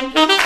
Thank you.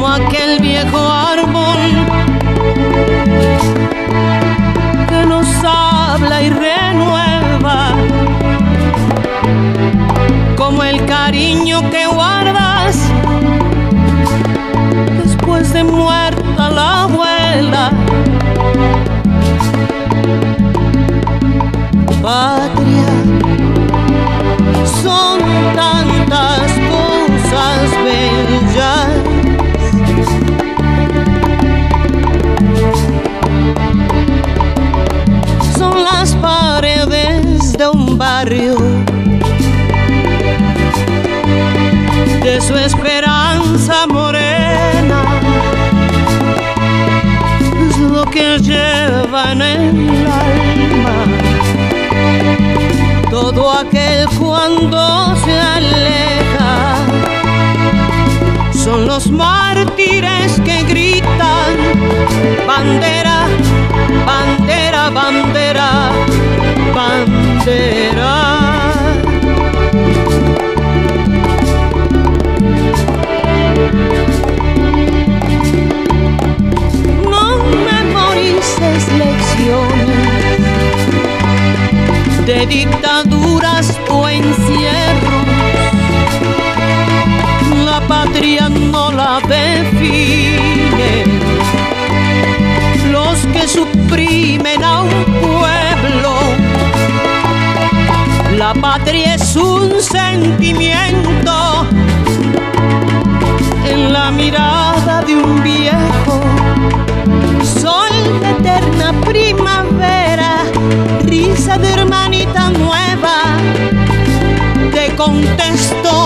como aquel viejo árbol que nos habla y renueva, como el cariño que guardas después de muerta la abuela. de su esperanza morena, es lo que llevan en el alma. Todo aquel cuando se aleja. Son los mártires que gritan bandera, bandera, bandera bandera. No memorices lecciones de dictaduras o encierros. La patria no la define. Los que suprimen a un pueblo la patria es un sentimiento en la mirada de un viejo. Sol de eterna primavera, risa de hermanita nueva, te contesto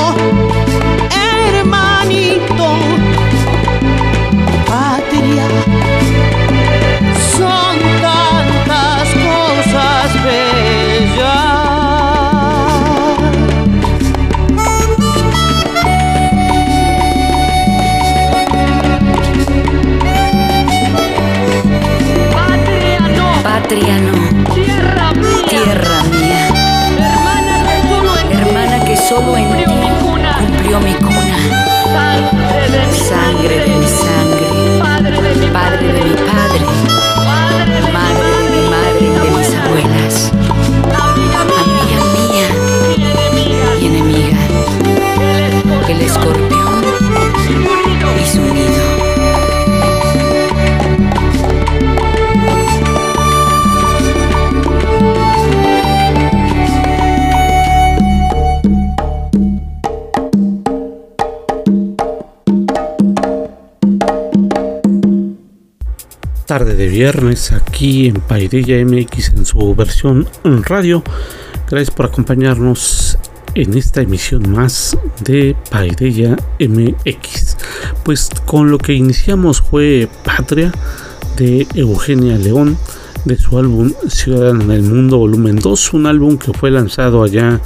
de viernes aquí en Paidella MX en su versión radio. Gracias por acompañarnos en esta emisión más de Paidella MX. Pues con lo que iniciamos fue Patria de Eugenia León de su álbum Ciudadano en el Mundo Volumen 2, un álbum que fue lanzado allá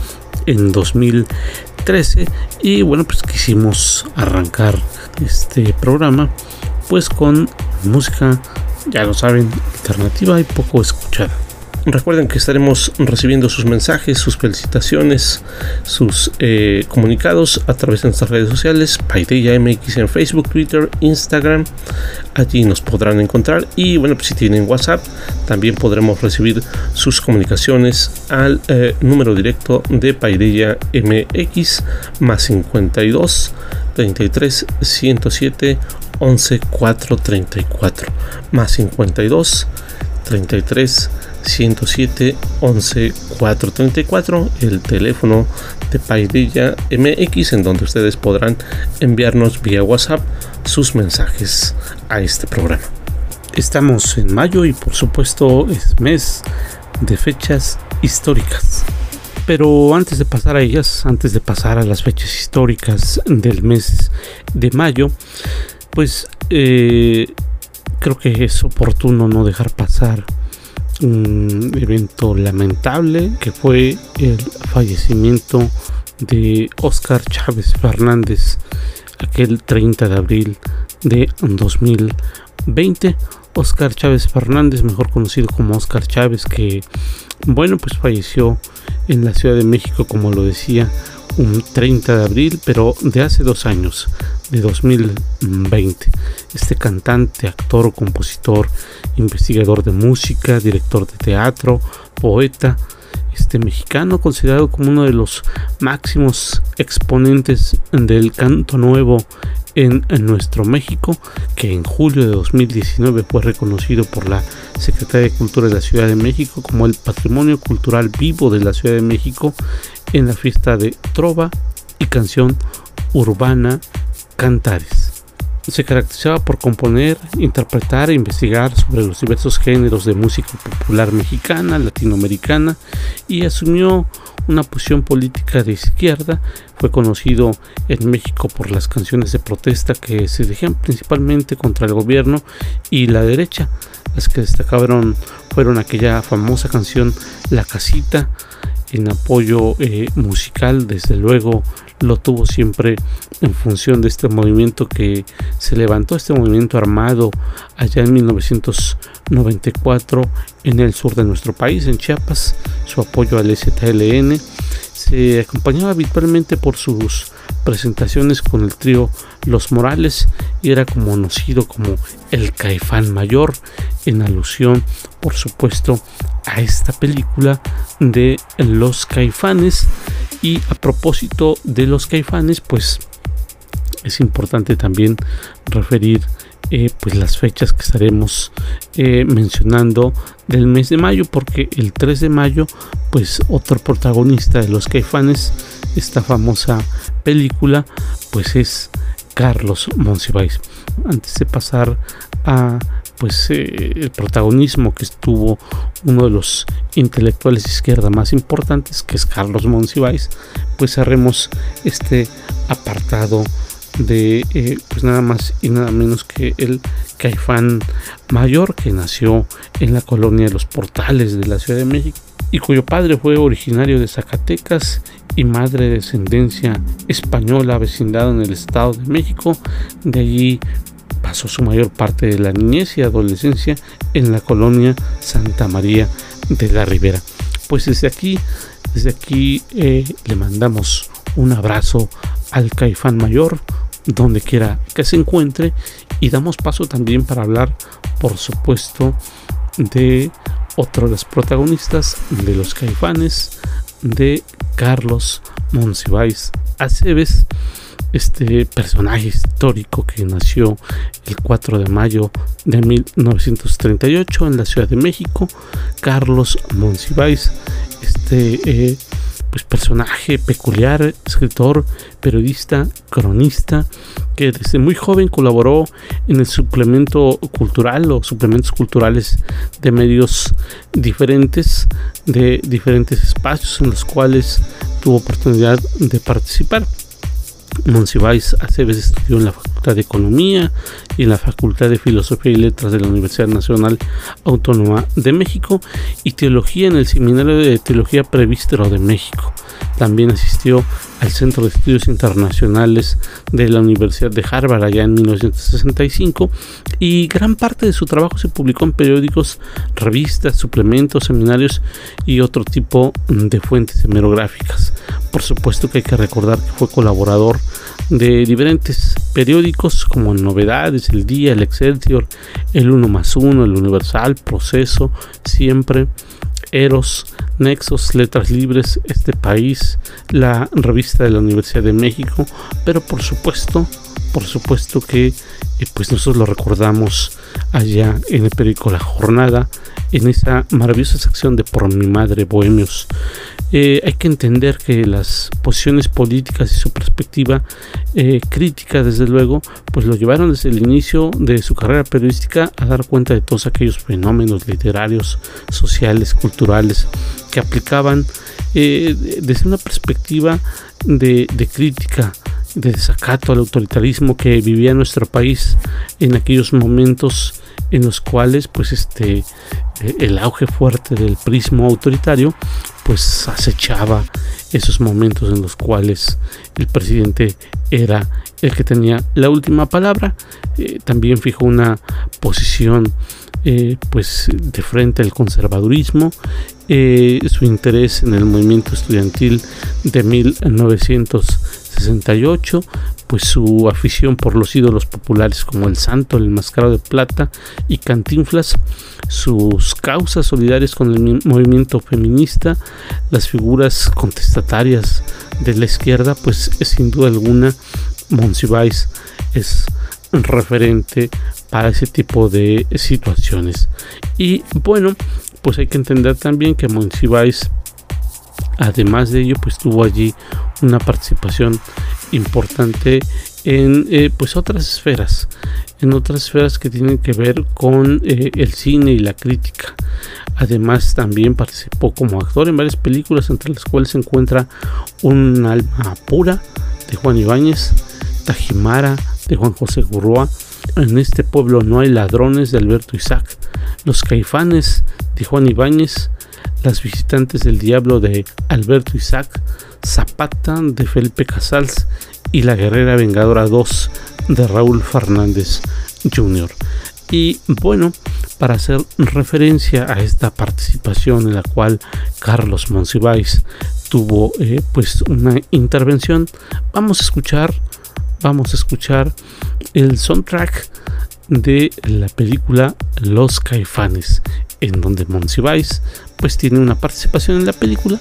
en 2013 y bueno pues quisimos arrancar este programa pues con música, ya lo saben, alternativa y poco escuchada. Recuerden que estaremos recibiendo sus mensajes, sus felicitaciones, sus eh, comunicados a través de nuestras redes sociales, Paideya MX en Facebook, Twitter, Instagram. Allí nos podrán encontrar. Y bueno, pues si tienen WhatsApp, también podremos recibir sus comunicaciones al eh, número directo de Paideya MX más 52 33 107 11 434 más 52 33 107 11 434 el teléfono de Paidilla MX en donde ustedes podrán enviarnos vía WhatsApp sus mensajes a este programa. Estamos en mayo y por supuesto es mes de fechas históricas. Pero antes de pasar a ellas, antes de pasar a las fechas históricas del mes de mayo, pues eh, creo que es oportuno no dejar pasar un evento lamentable que fue el fallecimiento de Oscar Chávez Fernández aquel 30 de abril de 2020. Oscar Chávez Fernández, mejor conocido como Oscar Chávez, que bueno, pues falleció en la Ciudad de México, como lo decía, un 30 de abril, pero de hace dos años, de 2020. Este cantante, actor, compositor, investigador de música, director de teatro, poeta, este mexicano considerado como uno de los máximos exponentes del canto nuevo en, nuestro México, que en julio de 2019 fue reconocido por la Secretaría de Cultura de la Ciudad de México como el Patrimonio Cultural Vivo de la Ciudad de México en la fiesta de Trova y Canción Urbana Cantares. Se caracterizaba por componer, interpretar e investigar sobre los diversos géneros de música popular mexicana, latinoamericana y asumió una posición política de izquierda. Fue conocido en México por las canciones de protesta que se dirigían principalmente contra el gobierno y la derecha. Las que destacaron fueron aquella famosa canción La Casita, en apoyo eh, musical, desde luego lo tuvo siempre en función de este movimiento que se levantó, este movimiento armado allá en 1994 en el sur de nuestro país, en Chiapas, su apoyo al STLN. Se acompañaba habitualmente por sus presentaciones con el trío Los Morales y era conocido como el Caifán Mayor en alusión por supuesto a esta película de Los Caifanes. Y a propósito de Los Caifanes pues es importante también referir eh, pues las fechas que estaremos eh, mencionando del mes de mayo porque el 3 de mayo pues otro protagonista de los caifanes esta famosa película pues es Carlos Monsiváis. Antes de pasar a pues eh, el protagonismo que estuvo uno de los intelectuales de izquierda más importantes que es Carlos Monsiváis pues haremos este apartado de eh, pues nada más y nada menos que el caifán mayor que nació en la colonia de los portales de la Ciudad de México y cuyo padre fue originario de Zacatecas y madre de descendencia española vecindado en el Estado de México. De allí pasó su mayor parte de la niñez y adolescencia en la colonia Santa María de la Ribera. Pues desde aquí, desde aquí eh, le mandamos un abrazo al Caifán Mayor, donde quiera que se encuentre y damos paso también para hablar por supuesto de otro de los protagonistas de los caifanes de Carlos Monsiváis Aceves este personaje histórico que nació el 4 de mayo de 1938 en la Ciudad de México, Carlos Monsiváis, este eh, pues personaje peculiar, escritor, periodista, cronista, que desde muy joven colaboró en el suplemento cultural o suplementos culturales de medios diferentes, de diferentes espacios en los cuales tuvo oportunidad de participar. Monsiváis Aceves estudió en la Facultad de Economía y en la Facultad de Filosofía y Letras de la Universidad Nacional Autónoma de México y Teología en el Seminario de Teología Prevístero de México. También asistió al Centro de Estudios Internacionales de la Universidad de Harvard allá en 1965 y gran parte de su trabajo se publicó en periódicos, revistas, suplementos, seminarios y otro tipo de fuentes hemerográficas. Por supuesto que hay que recordar que fue colaborador de diferentes periódicos como Novedades, El Día, El Excelsior, El Uno más Uno, El Universal, Proceso, Siempre, Eros, Nexos, Letras Libres, Este País, la revista de la Universidad de México, pero por supuesto, por supuesto que eh, pues nosotros lo recordamos allá en el periódico La Jornada, en esa maravillosa sección de Por mi madre Bohemios. Eh, hay que entender que las posiciones políticas y su perspectiva eh, crítica, desde luego, pues lo llevaron desde el inicio de su carrera periodística a dar cuenta de todos aquellos fenómenos literarios, sociales, culturales que aplicaban eh, desde una perspectiva de, de crítica de desacato al autoritarismo que vivía nuestro país en aquellos momentos en los cuales pues este el auge fuerte del prismo autoritario pues acechaba esos momentos en los cuales el presidente era el que tenía la última palabra. Eh, también fijó una posición eh, pues de frente al conservadurismo. Eh, su interés en el movimiento estudiantil de 1968 pues su afición por los ídolos populares como el santo, el mascarado de plata y cantinflas, sus causas solidarias con el movimiento feminista, las figuras contestatarias de la izquierda, pues sin duda alguna Monsiváis es referente para ese tipo de situaciones. Y bueno, pues hay que entender también que Monsiváis además de ello pues tuvo allí una participación importante en eh, pues otras esferas en otras esferas que tienen que ver con eh, el cine y la crítica. Además también participó como actor en varias películas entre las cuales se encuentra un alma pura de Juan Ibáñez Tajimara de Juan José Gurroa. En este pueblo no hay ladrones de Alberto Isaac. Los caifanes de Juan Ibáñez las visitantes del diablo de Alberto Isaac, Zapata de Felipe Casals y La Guerrera Vengadora 2 de Raúl Fernández Jr. Y bueno, para hacer referencia a esta participación en la cual Carlos Monsiváis tuvo eh, pues una intervención, vamos a escuchar, vamos a escuchar el soundtrack de la película Los Caifanes, en donde Monsiváis pues tiene una participación en la película,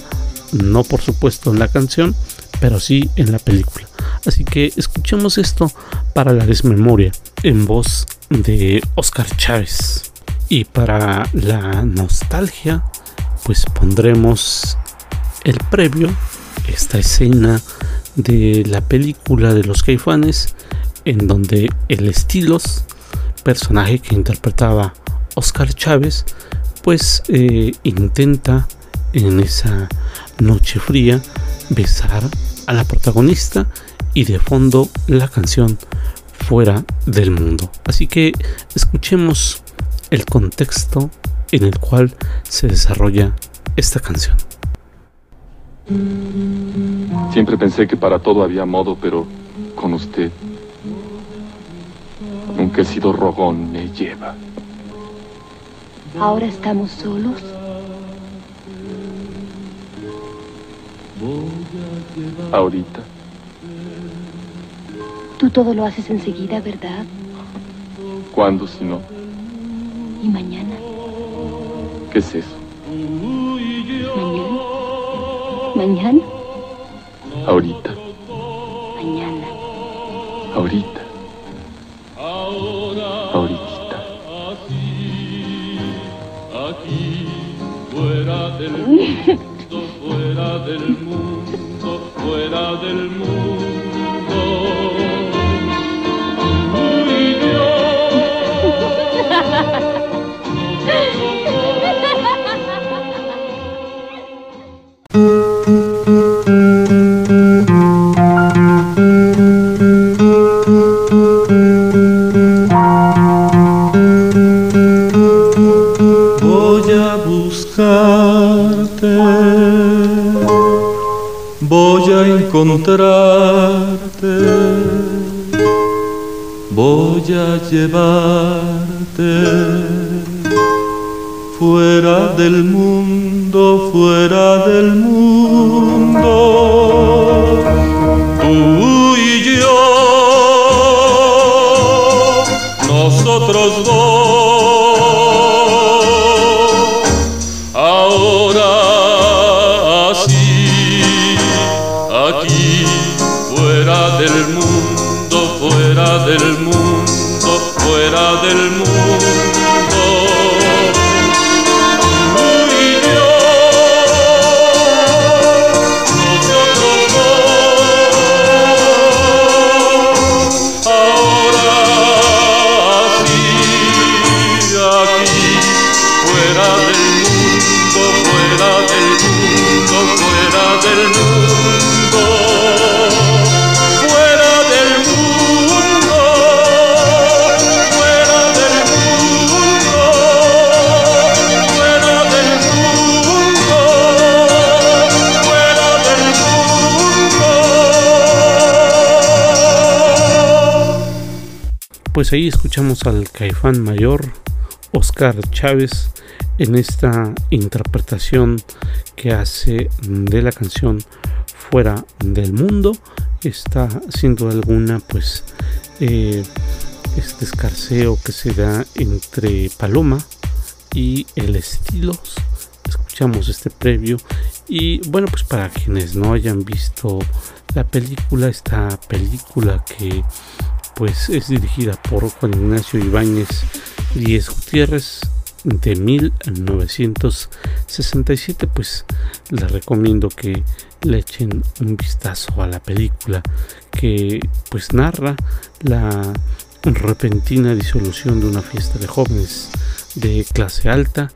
no por supuesto en la canción, pero sí en la película. Así que escuchemos esto para la desmemoria en voz de Oscar Chávez. Y para la nostalgia, pues pondremos el previo, esta escena de la película de los caifanes, en donde el Estilos, personaje que interpretaba Oscar Chávez, pues eh, intenta en esa noche fría besar a la protagonista y de fondo la canción fuera del mundo. Así que escuchemos el contexto en el cual se desarrolla esta canción. Siempre pensé que para todo había modo, pero con usted nunca he sido rogón, me lleva. Ahora estamos solos. Ahorita. Tú todo lo haces enseguida, ¿verdad? ¿Cuándo si no? ¿Y mañana? ¿Qué es eso? ¿Mañana? ¿Mañana? Ahorita. Mañana. Ahorita. Ahorita. Del mundo, fuera del mundo. Encontrarte, voy a llevarte fuera del mundo, fuera del mundo, Pues ahí escuchamos al caifán mayor Oscar Chávez en esta interpretación que hace de la canción Fuera del Mundo. Está sin duda alguna pues eh, este escarceo que se da entre Paloma y el Estilos. Escuchamos este previo y bueno pues para quienes no hayan visto la película, esta película que pues es dirigida por Juan Ignacio Ibáñez Díez Gutiérrez de 1967 pues les recomiendo que le echen un vistazo a la película que pues narra la repentina disolución de una fiesta de jóvenes de clase alta.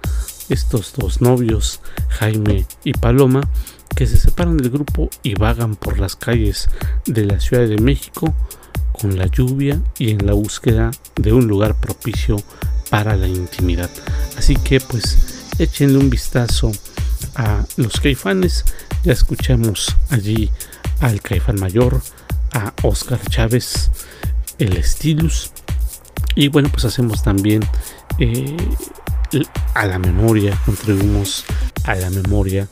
Estos dos novios Jaime y Paloma que se separan del grupo y vagan por las calles de la Ciudad de México con la lluvia y en la búsqueda de un lugar propicio para la intimidad. Así que pues échenle un vistazo a los caifanes. Ya escuchamos allí al caifán mayor, a Oscar Chávez, el Estilus. Y bueno, pues hacemos también eh, a la memoria, contribuimos a la memoria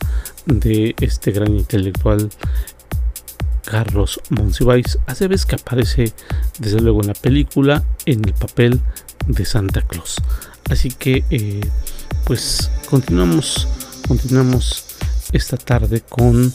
de este gran intelectual Carlos Monsiváis, hace vez que aparece desde luego en la película en el papel de Santa Claus. Así que eh, pues continuamos, continuamos esta tarde con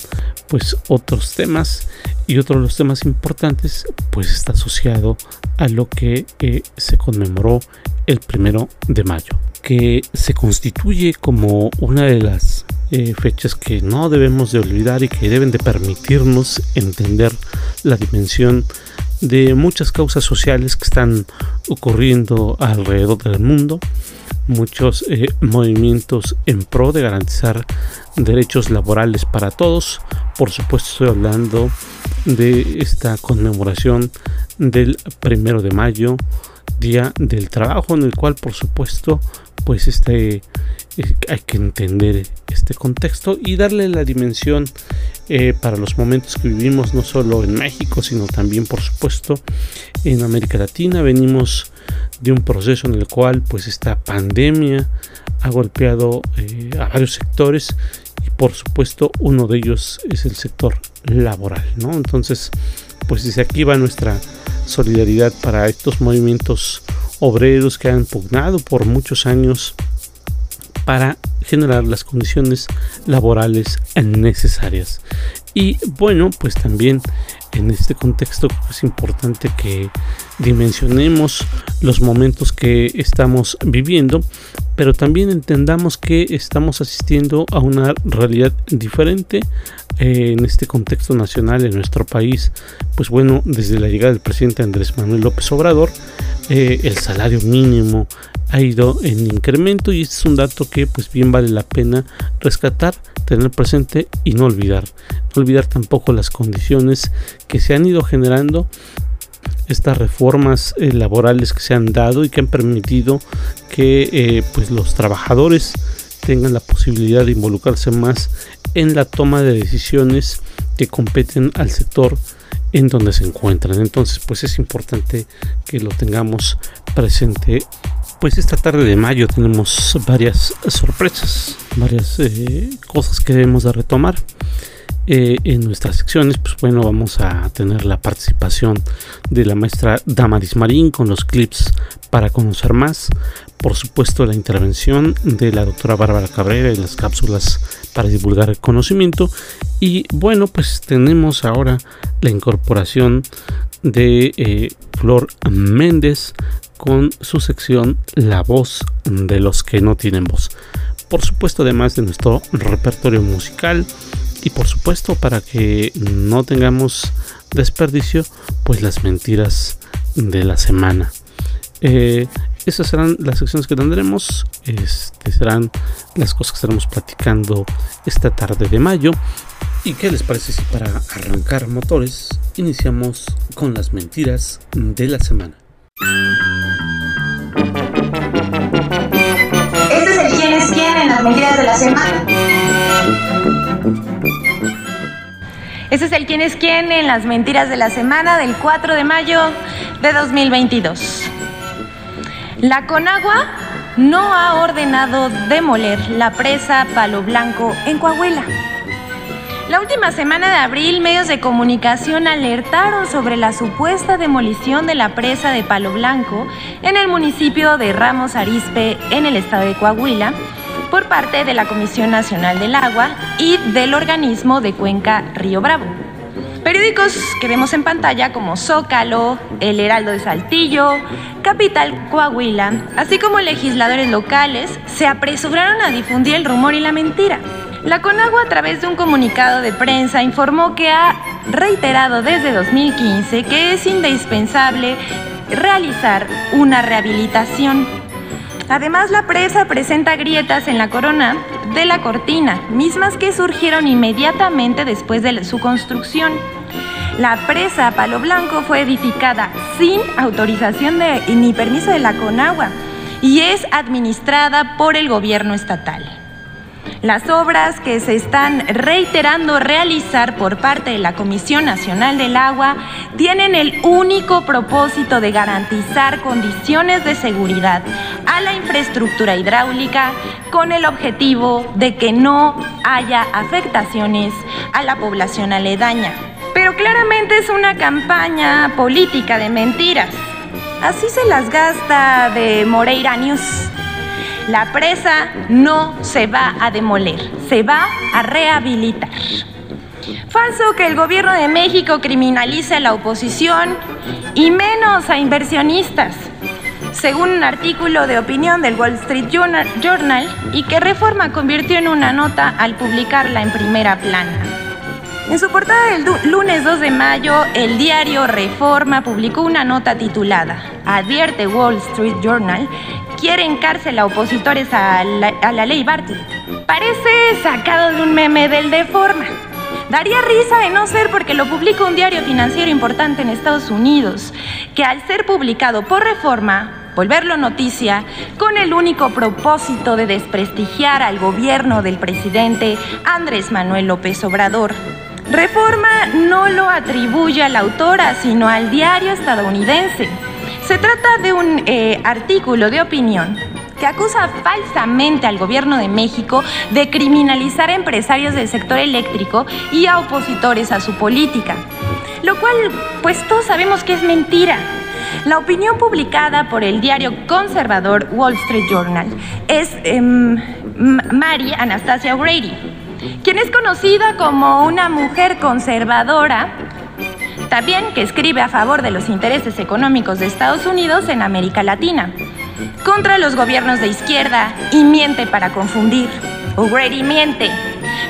pues otros temas y otro de los temas importantes pues está asociado a lo que eh, se conmemoró el primero de mayo que se constituye como una de las eh, fechas que no debemos de olvidar y que deben de permitirnos entender la dimensión de muchas causas sociales que están ocurriendo alrededor del mundo, muchos eh, movimientos en pro de garantizar derechos laborales para todos. Por supuesto estoy hablando de esta conmemoración del primero de mayo, Día del Trabajo, en el cual por supuesto pues este eh, hay que entender este contexto y darle la dimensión eh, para los momentos que vivimos no solo en México sino también por supuesto en América Latina. Venimos de un proceso en el cual pues esta pandemia ha golpeado eh, a varios sectores y por supuesto uno de ellos es el sector laboral no entonces pues desde aquí va nuestra solidaridad para estos movimientos obreros que han pugnado por muchos años para generar las condiciones laborales necesarias. Y bueno, pues también en este contexto es importante que dimensionemos los momentos que estamos viviendo, pero también entendamos que estamos asistiendo a una realidad diferente eh, en este contexto nacional en nuestro país. Pues bueno, desde la llegada del presidente Andrés Manuel López Obrador, eh, el salario mínimo ha ido en incremento y este es un dato que pues bien vale la pena rescatar, tener presente y no olvidar. No olvidar tampoco las condiciones que se han ido generando estas reformas eh, laborales que se han dado y que han permitido que eh, pues los trabajadores tengan la posibilidad de involucrarse más en la toma de decisiones que competen al sector en donde se encuentran. Entonces, pues es importante que lo tengamos presente. Pues esta tarde de mayo tenemos varias sorpresas, varias eh, cosas que debemos de retomar. Eh, en nuestras secciones, pues bueno, vamos a tener la participación de la maestra Damaris Marín con los clips para conocer más. Por supuesto, la intervención de la doctora Bárbara Cabrera y las cápsulas para divulgar el conocimiento. Y bueno, pues tenemos ahora la incorporación de eh, Flor Méndez con su sección La voz de los que no tienen voz. Por supuesto, además de nuestro repertorio musical y por supuesto para que no tengamos desperdicio, pues las mentiras de la semana. Eh, esas serán las secciones que tendremos. Este, serán las cosas que estaremos platicando esta tarde de mayo. ¿Y qué les parece si para arrancar motores iniciamos con las mentiras de la semana? Este es el quién es quién en las mentiras de la semana. Ese es el quién es quién en las mentiras de la semana del 4 de mayo de 2022. La Conagua no ha ordenado demoler la presa Palo Blanco en Coahuila. La última semana de abril, medios de comunicación alertaron sobre la supuesta demolición de la presa de Palo Blanco en el municipio de Ramos Arizpe, en el estado de Coahuila, por parte de la Comisión Nacional del Agua y del organismo de Cuenca Río Bravo. Periódicos que vemos en pantalla como Zócalo, El Heraldo de Saltillo, Capital Coahuila, así como legisladores locales, se apresuraron a difundir el rumor y la mentira. La Conagua a través de un comunicado de prensa informó que ha reiterado desde 2015 que es indispensable realizar una rehabilitación Además, la presa presenta grietas en la corona de la cortina, mismas que surgieron inmediatamente después de su construcción. La presa Palo Blanco fue edificada sin autorización de, ni permiso de la Conagua y es administrada por el gobierno estatal. Las obras que se están reiterando realizar por parte de la Comisión Nacional del Agua tienen el único propósito de garantizar condiciones de seguridad a la infraestructura hidráulica con el objetivo de que no haya afectaciones a la población aledaña. Pero claramente es una campaña política de mentiras. Así se las gasta de Moreira News. La presa no se va a demoler, se va a rehabilitar. Falso que el gobierno de México criminalice a la oposición y menos a inversionistas, según un artículo de opinión del Wall Street Journal y que Reforma convirtió en una nota al publicarla en primera plana. En su portada del lunes 2 de mayo, el diario Reforma publicó una nota titulada Advierte Wall Street Journal quiere cárcel a opositores a la, ley Bartlett. Parece sacado de un meme del Deforma. Daría risa de no ser porque lo publica un diario financiero importante en Estados Unidos, que al ser publicado por reforma, volverlo noticia, con el único propósito de desprestigiar al gobierno del presidente Andrés Manuel López Obrador. Reforma no lo atribuye a la autora, sino al diario estadounidense. Se trata de un eh, artículo de opinión que acusa falsamente al gobierno de México de criminalizar a empresarios del sector eléctrico y a opositores a su política, lo cual pues todos sabemos que es mentira. La opinión publicada por el diario conservador Wall Street Journal es em, Mary Anastasia O'Grady, quien es conocida como una mujer conservadora también que escribe a favor de los intereses económicos de Estados Unidos en América Latina, contra los gobiernos de izquierda y miente para confundir. O'Grady miente,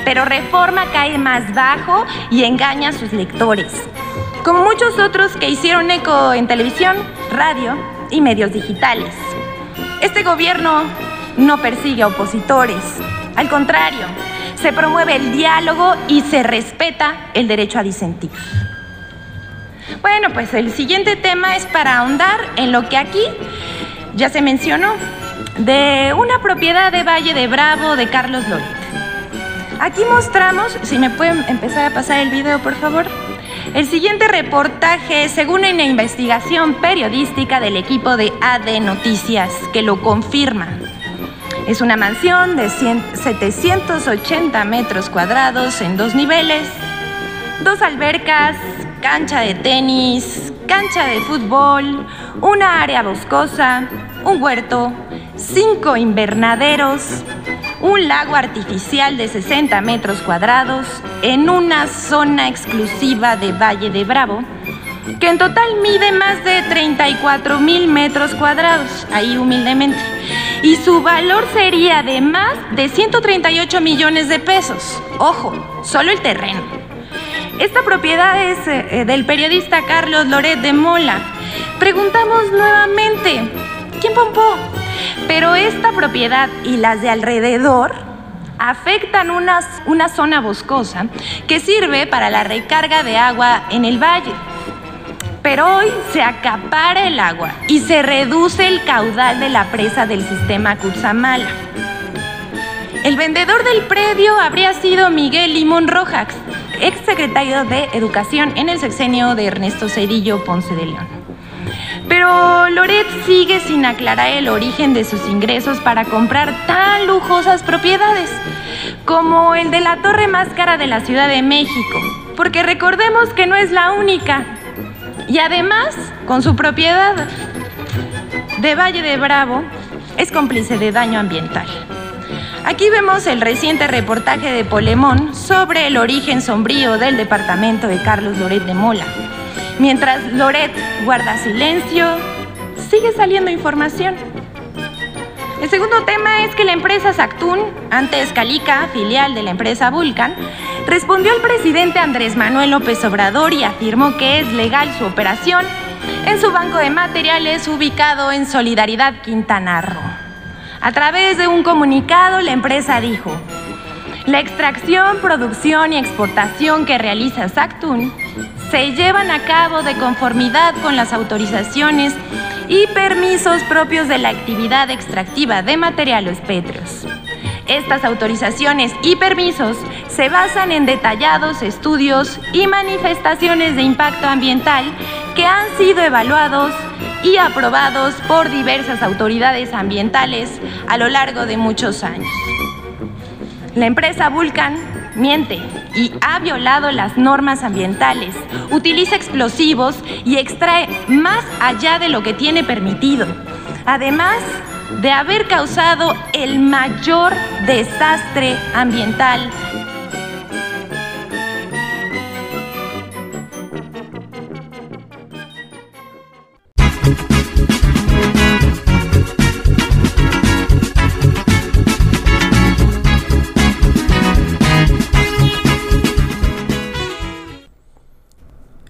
pero Reforma cae más bajo y engaña a sus lectores, como muchos otros que hicieron eco en televisión, radio y medios digitales. Este gobierno no persigue a opositores, al contrario, se promueve el diálogo y se respeta el derecho a disentir. Bueno, pues el siguiente tema es para ahondar en lo que aquí ya se mencionó, de una propiedad de Valle de Bravo de Carlos Loret. Aquí mostramos, si me pueden empezar a pasar el video, por favor. El siguiente reportaje, según una investigación periodística del equipo de AD Noticias, que lo confirma. Es una mansión de 780 metros cuadrados en dos niveles, dos albercas, cancha de tenis, cancha de fútbol, una área boscosa, un huerto, cinco invernaderos, un lago artificial de 60 metros cuadrados en una zona exclusiva de Valle de Bravo, que en total mide más de 34 mil metros cuadrados, ahí humildemente, y su valor sería de más de 138 millones de pesos. Ojo, solo el terreno. Esta propiedad es eh, del periodista Carlos Loret de Mola. Preguntamos nuevamente, ¿quién pompó? Pero esta propiedad y las de alrededor afectan una, una zona boscosa que sirve para la recarga de agua en el valle. Pero hoy se acapara el agua y se reduce el caudal de la presa del sistema Cutzamala. El vendedor del predio habría sido Miguel Limón Rojas, ex secretario de Educación en el sexenio de Ernesto Cedillo Ponce de León. Pero Loret sigue sin aclarar el origen de sus ingresos para comprar tan lujosas propiedades como el de la torre más cara de la Ciudad de México, porque recordemos que no es la única. Y además, con su propiedad de Valle de Bravo, es cómplice de daño ambiental. Aquí vemos el reciente reportaje de Polemón sobre el origen sombrío del departamento de Carlos Loret de Mola. Mientras Loret guarda silencio, sigue saliendo información. El segundo tema es que la empresa Sactún, antes Calica, filial de la empresa Vulcan, respondió al presidente Andrés Manuel López Obrador y afirmó que es legal su operación en su banco de materiales ubicado en Solidaridad Quintana Roo. A través de un comunicado, la empresa dijo, la extracción, producción y exportación que realiza Sactun se llevan a cabo de conformidad con las autorizaciones y permisos propios de la actividad extractiva de materiales pétreos. Estas autorizaciones y permisos se basan en detallados estudios y manifestaciones de impacto ambiental que han sido evaluados y aprobados por diversas autoridades ambientales a lo largo de muchos años. La empresa Vulcan miente y ha violado las normas ambientales, utiliza explosivos y extrae más allá de lo que tiene permitido. Además de haber causado el mayor desastre ambiental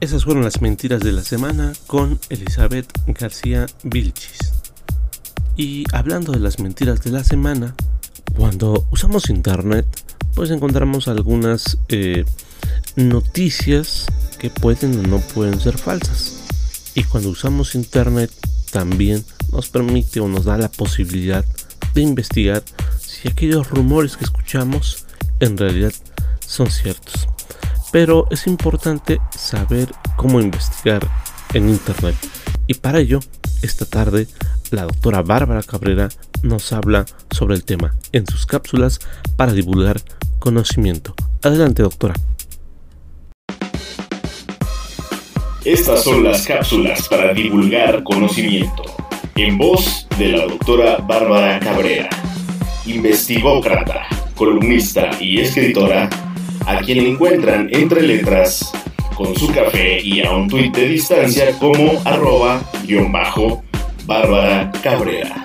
Esas fueron las mentiras de la semana con Elizabeth García Vilchis. Y hablando de las mentiras de la semana, cuando usamos internet, pues encontramos algunas eh, noticias que pueden o no pueden ser falsas. Y cuando usamos internet, también nos permite o nos da la posibilidad de investigar si aquellos rumores que escuchamos en realidad son ciertos pero es importante saber cómo investigar en Internet. Y para ello, esta tarde, la doctora Bárbara Cabrera nos habla sobre el tema en sus cápsulas para divulgar conocimiento. Adelante, doctora. Estas son las cápsulas para divulgar conocimiento, en voz de la doctora Bárbara Cabrera, investigócrata, columnista y escritora a quien encuentran entre letras con su café y a un tuit de distancia como arroba guion bajo Bárbara Cabrera.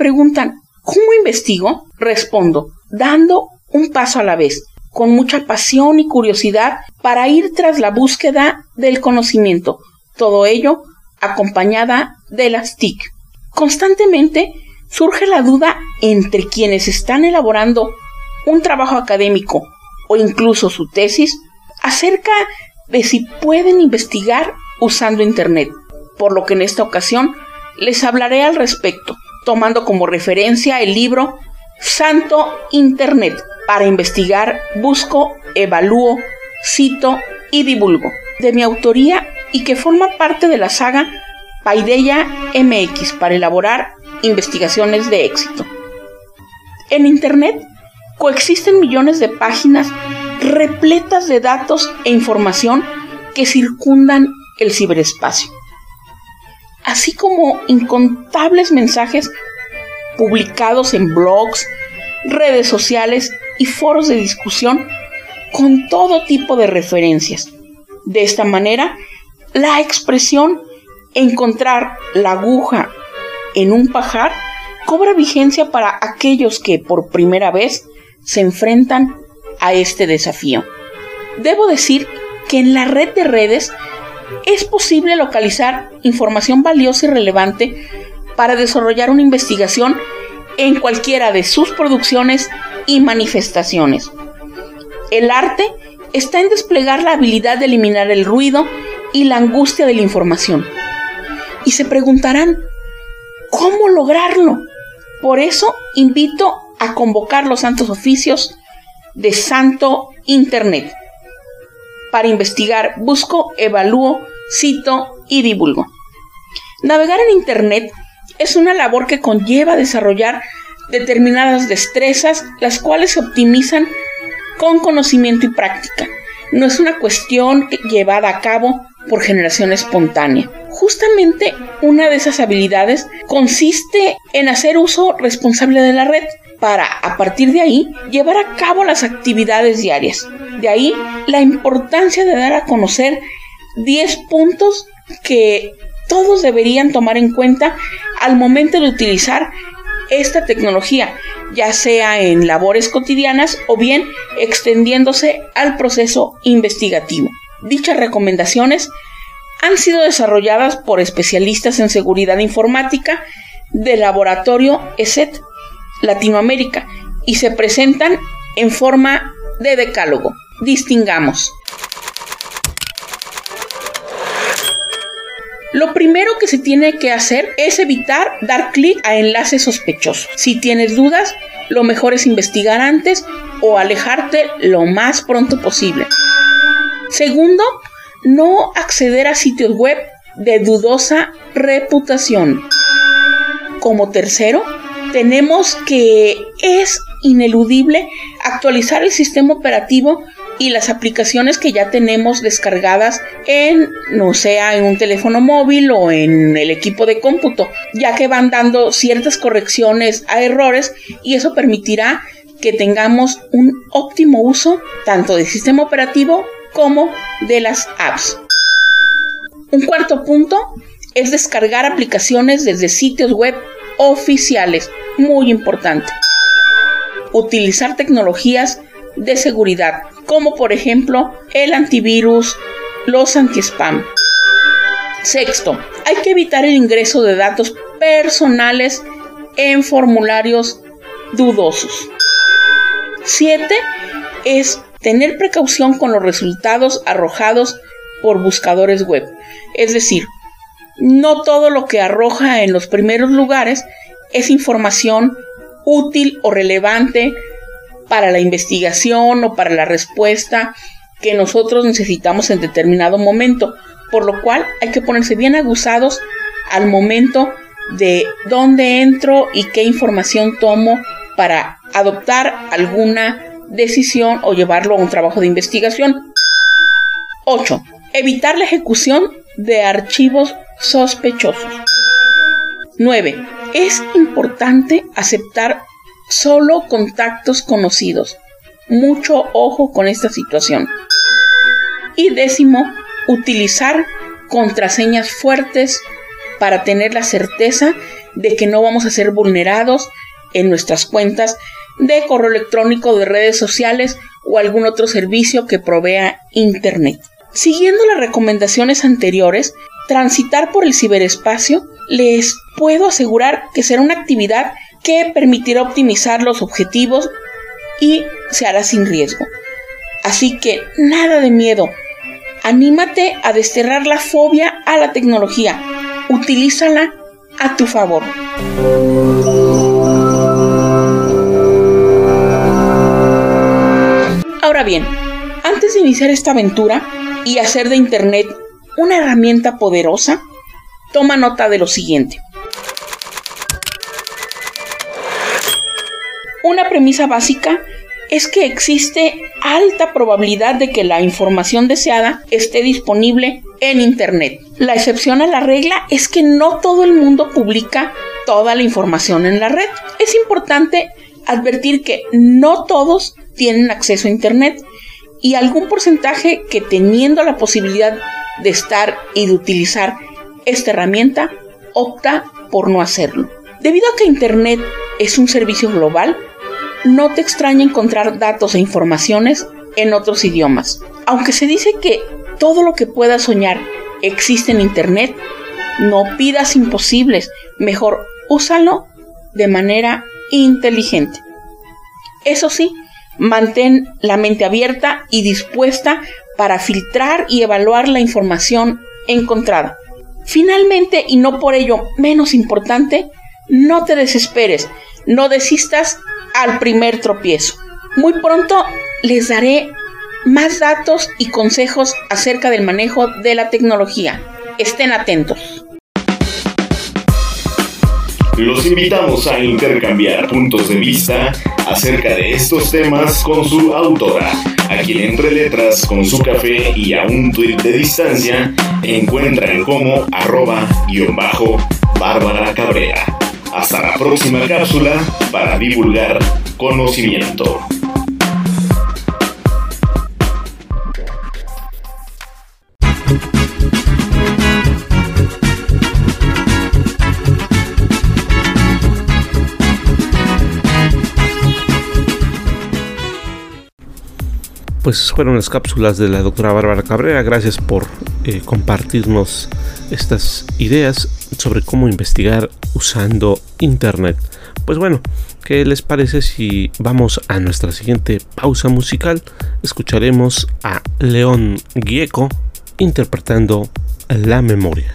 Preguntan, ¿cómo investigo? Respondo, dando un paso a la vez. con mucha pasión y curiosidad para ir tras la búsqueda del conocimiento, todo ello acompañada de las TIC. Constantemente surge la duda entre quienes están elaborando un trabajo académico o incluso su tesis acerca de si pueden investigar usando Internet, por lo que en esta ocasión les hablaré al respecto, tomando como referencia el libro Santo Internet. Para investigar, busco, evalúo, cito y divulgo, de mi autoría y que forma parte de la saga Paideia MX para elaborar investigaciones de éxito. En Internet coexisten millones de páginas repletas de datos e información que circundan el ciberespacio, así como incontables mensajes publicados en blogs, redes sociales y foros de discusión con todo tipo de referencias. De esta manera, la expresión encontrar la aguja en un pajar cobra vigencia para aquellos que por primera vez se enfrentan a este desafío. Debo decir que en la red de redes es posible localizar información valiosa y relevante para desarrollar una investigación en cualquiera de sus producciones y manifestaciones. El arte está en desplegar la habilidad de eliminar el ruido y la angustia de la información. Y se preguntarán, ¿cómo lograrlo? Por eso invito a convocar los santos oficios de Santo Internet. Para investigar, busco, evalúo, cito y divulgo. Navegar en Internet es una labor que conlleva desarrollar determinadas destrezas, las cuales se optimizan con conocimiento y práctica. No es una cuestión llevada a cabo por generación espontánea. Justamente una de esas habilidades consiste en hacer uso responsable de la red para, a partir de ahí, llevar a cabo las actividades diarias. De ahí la importancia de dar a conocer 10 puntos que todos deberían tomar en cuenta al momento de utilizar esta tecnología, ya sea en labores cotidianas o bien extendiéndose al proceso investigativo. Dichas recomendaciones han sido desarrolladas por especialistas en seguridad informática del laboratorio ESET Latinoamérica y se presentan en forma de decálogo. Distingamos. Lo primero que se tiene que hacer es evitar dar clic a enlaces sospechosos. Si tienes dudas, lo mejor es investigar antes o alejarte lo más pronto posible. Segundo, no acceder a sitios web de dudosa reputación. Como tercero, tenemos que es ineludible actualizar el sistema operativo y las aplicaciones que ya tenemos descargadas en, no sea en un teléfono móvil o en el equipo de cómputo, ya que van dando ciertas correcciones a errores y eso permitirá que tengamos un óptimo uso tanto del sistema operativo como de las apps. Un cuarto punto es descargar aplicaciones desde sitios web oficiales, muy importante. Utilizar tecnologías de seguridad, como por ejemplo el antivirus, los anti-spam. Sexto, hay que evitar el ingreso de datos personales en formularios dudosos. Siete es tener precaución con los resultados arrojados por buscadores web. Es decir, no todo lo que arroja en los primeros lugares es información útil o relevante para la investigación o para la respuesta que nosotros necesitamos en determinado momento, por lo cual hay que ponerse bien aguzados al momento de dónde entro y qué información tomo para adoptar alguna decisión o llevarlo a un trabajo de investigación. 8. Evitar la ejecución de archivos sospechosos. 9. Es importante aceptar solo contactos conocidos. Mucho ojo con esta situación. Y décimo, utilizar contraseñas fuertes para tener la certeza de que no vamos a ser vulnerados en nuestras cuentas de correo electrónico, de redes sociales o algún otro servicio que provea Internet. Siguiendo las recomendaciones anteriores, transitar por el ciberespacio, les puedo asegurar que será una actividad que permitirá optimizar los objetivos y se hará sin riesgo. Así que nada de miedo. Anímate a desterrar la fobia a la tecnología. Utilízala a tu favor. Ahora bien, antes de iniciar esta aventura y hacer de Internet una herramienta poderosa, toma nota de lo siguiente. Una premisa básica es que existe alta probabilidad de que la información deseada esté disponible en Internet. La excepción a la regla es que no todo el mundo publica toda la información en la red. Es importante advertir que no todos tienen acceso a Internet y algún porcentaje que teniendo la posibilidad de estar y de utilizar esta herramienta opta por no hacerlo. Debido a que Internet es un servicio global, no te extraña encontrar datos e informaciones en otros idiomas. Aunque se dice que todo lo que puedas soñar existe en Internet, no pidas imposibles, mejor úsalo de manera inteligente. Eso sí, mantén la mente abierta y dispuesta para filtrar y evaluar la información encontrada. Finalmente, y no por ello menos importante, no te desesperes, no desistas al primer tropiezo. Muy pronto les daré más datos y consejos acerca del manejo de la tecnología. Estén atentos. Los invitamos a intercambiar puntos de vista acerca de estos temas con su autora, a quien entre letras con su café y a un tuit de distancia encuentran como arroba guion bajo Bárbara Cabrera. Hasta la próxima cápsula para divulgar conocimiento. Pues fueron las cápsulas de la doctora Bárbara Cabrera. Gracias por eh, compartirnos estas ideas sobre cómo investigar usando Internet. Pues bueno, ¿qué les parece si vamos a nuestra siguiente pausa musical? Escucharemos a León Gieco interpretando La Memoria.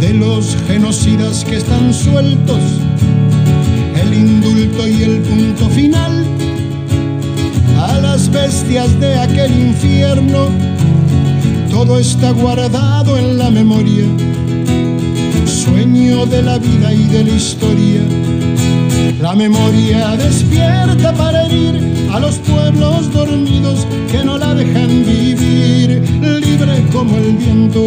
de los genocidas que están sueltos, el indulto y el punto final a las bestias de aquel infierno. Todo está guardado en la memoria, sueño de la vida y de la historia. La memoria despierta para herir a los pueblos dormidos que no la dejan vivir, libre como el viento.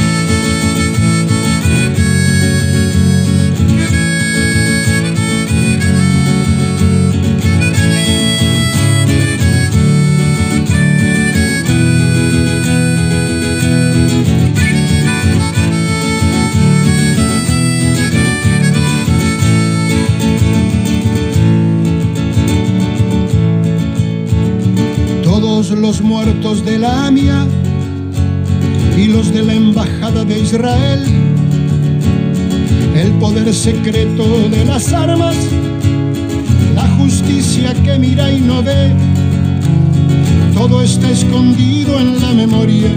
Los muertos de la AMIA y los de la Embajada de Israel, el poder secreto de las armas, la justicia que mira y no ve, todo está escondido en la memoria,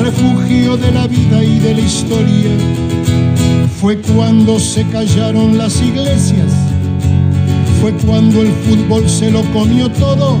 refugio de la vida y de la historia. Fue cuando se callaron las iglesias, fue cuando el fútbol se lo comió todo,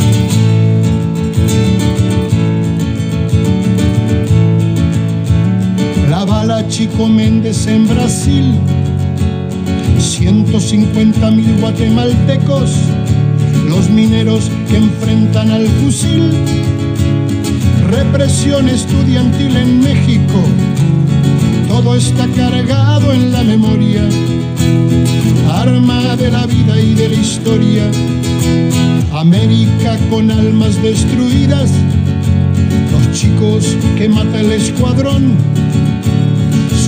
Chico Méndez en Brasil. 150 mil guatemaltecos, los mineros que enfrentan al fusil, represión estudiantil en México, todo está cargado en la memoria, arma de la vida y de la historia, América con almas destruidas, los chicos que mata el escuadrón,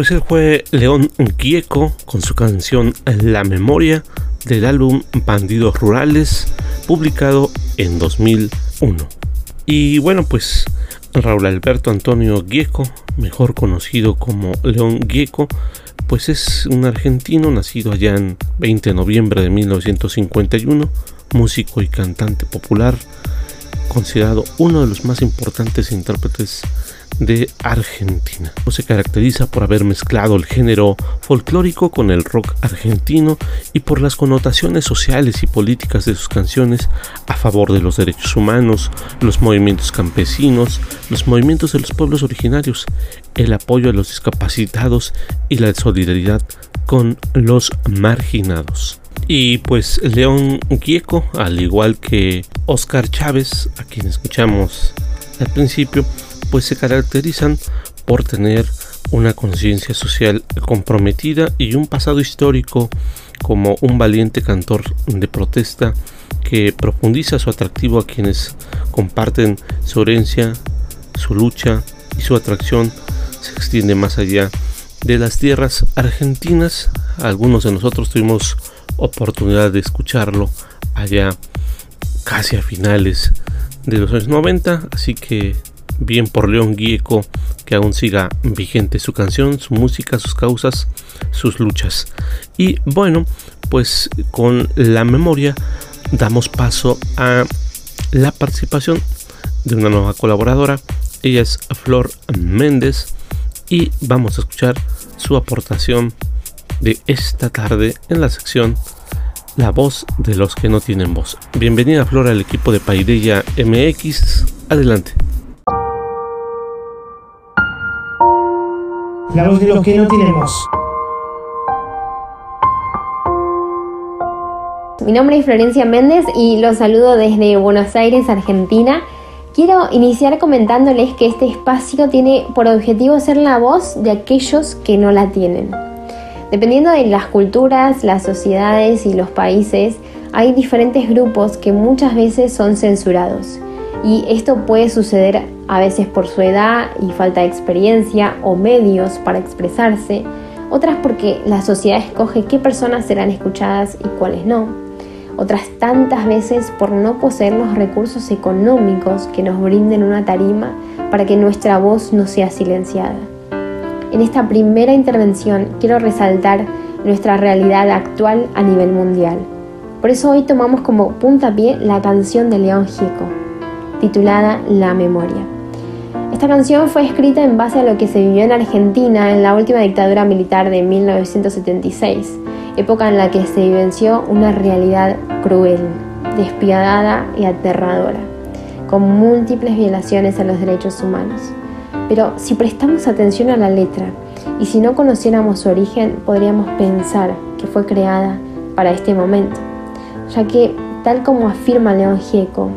Pues él fue León Gieco con su canción La Memoria del álbum Bandidos Rurales, publicado en 2001. Y bueno, pues Raúl Alberto Antonio Gieco, mejor conocido como León Gieco, pues es un argentino nacido allá en 20 de noviembre de 1951, músico y cantante popular, considerado uno de los más importantes intérpretes de Argentina. Se caracteriza por haber mezclado el género folclórico con el rock argentino y por las connotaciones sociales y políticas de sus canciones a favor de los derechos humanos, los movimientos campesinos, los movimientos de los pueblos originarios, el apoyo a los discapacitados y la solidaridad con los marginados. Y pues León Gieco, al igual que Oscar Chávez, a quien escuchamos al principio, pues se caracterizan por tener una conciencia social comprometida y un pasado histórico como un valiente cantor de protesta que profundiza su atractivo a quienes comparten su herencia, su lucha y su atracción se extiende más allá de las tierras argentinas. Algunos de nosotros tuvimos oportunidad de escucharlo allá casi a finales de los años 90, así que bien por León Gieco que aún siga vigente su canción, su música, sus causas, sus luchas. Y bueno, pues con la memoria damos paso a la participación de una nueva colaboradora. Ella es Flor Méndez y vamos a escuchar su aportación de esta tarde en la sección La voz de los que no tienen voz. Bienvenida Flor al equipo de Paideya MX. Adelante. La voz de los que no tienen voz. Mi nombre es Florencia Méndez y los saludo desde Buenos Aires, Argentina. Quiero iniciar comentándoles que este espacio tiene por objetivo ser la voz de aquellos que no la tienen. Dependiendo de las culturas, las sociedades y los países, hay diferentes grupos que muchas veces son censurados. Y esto puede suceder a veces por su edad y falta de experiencia o medios para expresarse, otras porque la sociedad escoge qué personas serán escuchadas y cuáles no, otras tantas veces por no poseer los recursos económicos que nos brinden una tarima para que nuestra voz no sea silenciada. En esta primera intervención quiero resaltar nuestra realidad actual a nivel mundial. Por eso hoy tomamos como puntapié la canción de León Gieco, titulada La Memoria. Esta canción fue escrita en base a lo que se vivió en Argentina en la última dictadura militar de 1976, época en la que se vivenció una realidad cruel, despiadada y aterradora, con múltiples violaciones a los derechos humanos. Pero si prestamos atención a la letra y si no conociéramos su origen, podríamos pensar que fue creada para este momento, ya que, tal como afirma León Gieco,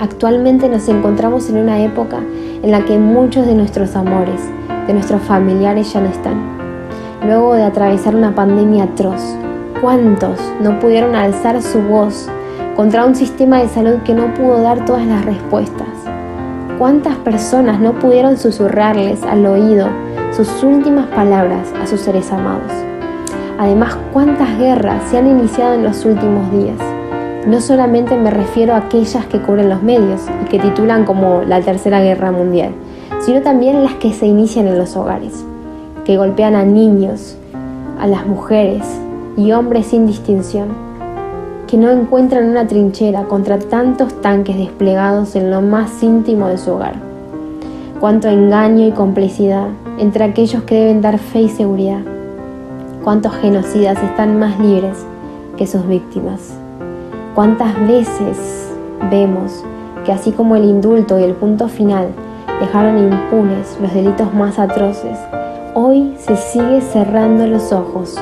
actualmente nos encontramos en una época en la que muchos de nuestros amores, de nuestros familiares ya no están. Luego de atravesar una pandemia atroz, ¿cuántos no pudieron alzar su voz contra un sistema de salud que no pudo dar todas las respuestas? ¿Cuántas personas no pudieron susurrarles al oído sus últimas palabras a sus seres amados? Además, ¿cuántas guerras se han iniciado en los últimos días? No solamente me refiero a aquellas que cubren los medios y que titulan como la Tercera Guerra Mundial, sino también las que se inician en los hogares, que golpean a niños, a las mujeres y hombres sin distinción, que no encuentran una trinchera contra tantos tanques desplegados en lo más íntimo de su hogar. Cuánto engaño y complicidad entre aquellos que deben dar fe y seguridad. Cuántos genocidas están más libres que sus víctimas. ¿Cuántas veces vemos que así como el indulto y el punto final dejaron impunes los delitos más atroces, hoy se sigue cerrando los ojos,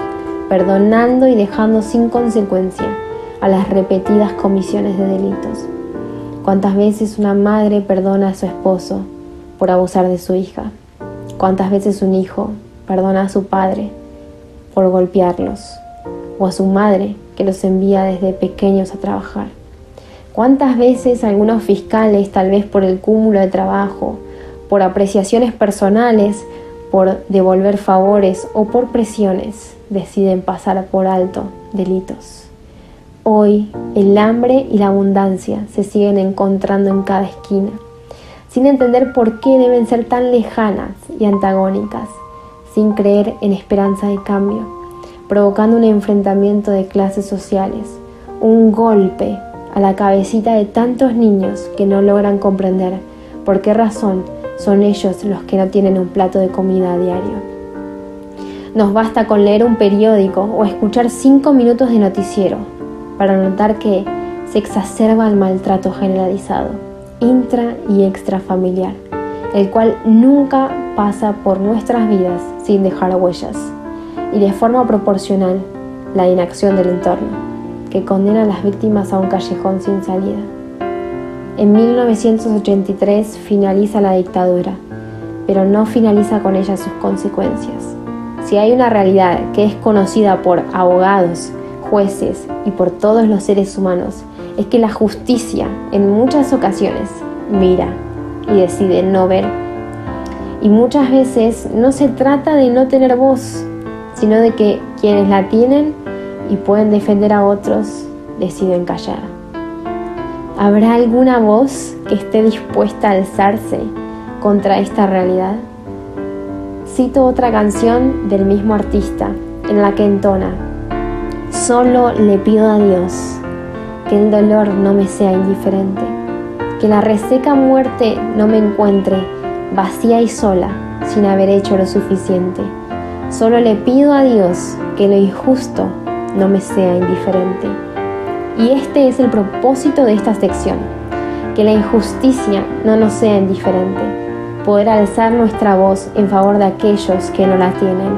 perdonando y dejando sin consecuencia a las repetidas comisiones de delitos? ¿Cuántas veces una madre perdona a su esposo por abusar de su hija? ¿Cuántas veces un hijo perdona a su padre por golpearlos? ¿O a su madre que los envía desde pequeños a trabajar. ¿Cuántas veces algunos fiscales, tal vez por el cúmulo de trabajo, por apreciaciones personales, por devolver favores o por presiones, deciden pasar por alto delitos? Hoy el hambre y la abundancia se siguen encontrando en cada esquina, sin entender por qué deben ser tan lejanas y antagónicas, sin creer en esperanza de cambio provocando un enfrentamiento de clases sociales, un golpe a la cabecita de tantos niños que no logran comprender por qué razón son ellos los que no tienen un plato de comida a diario. Nos basta con leer un periódico o escuchar cinco minutos de noticiero para notar que se exacerba el maltrato generalizado, intra y extrafamiliar, el cual nunca pasa por nuestras vidas sin dejar huellas y de forma proporcional la inacción del entorno, que condena a las víctimas a un callejón sin salida. En 1983 finaliza la dictadura, pero no finaliza con ella sus consecuencias. Si hay una realidad que es conocida por abogados, jueces y por todos los seres humanos, es que la justicia en muchas ocasiones mira y decide no ver. Y muchas veces no se trata de no tener voz, sino de que quienes la tienen y pueden defender a otros deciden callar. ¿Habrá alguna voz que esté dispuesta a alzarse contra esta realidad? Cito otra canción del mismo artista en la que entona, solo le pido a Dios que el dolor no me sea indiferente, que la reseca muerte no me encuentre vacía y sola sin haber hecho lo suficiente Solo le pido a Dios que lo injusto no me sea indiferente. Y este es el propósito de esta sección, que la injusticia no nos sea indiferente, poder alzar nuestra voz en favor de aquellos que no la tienen.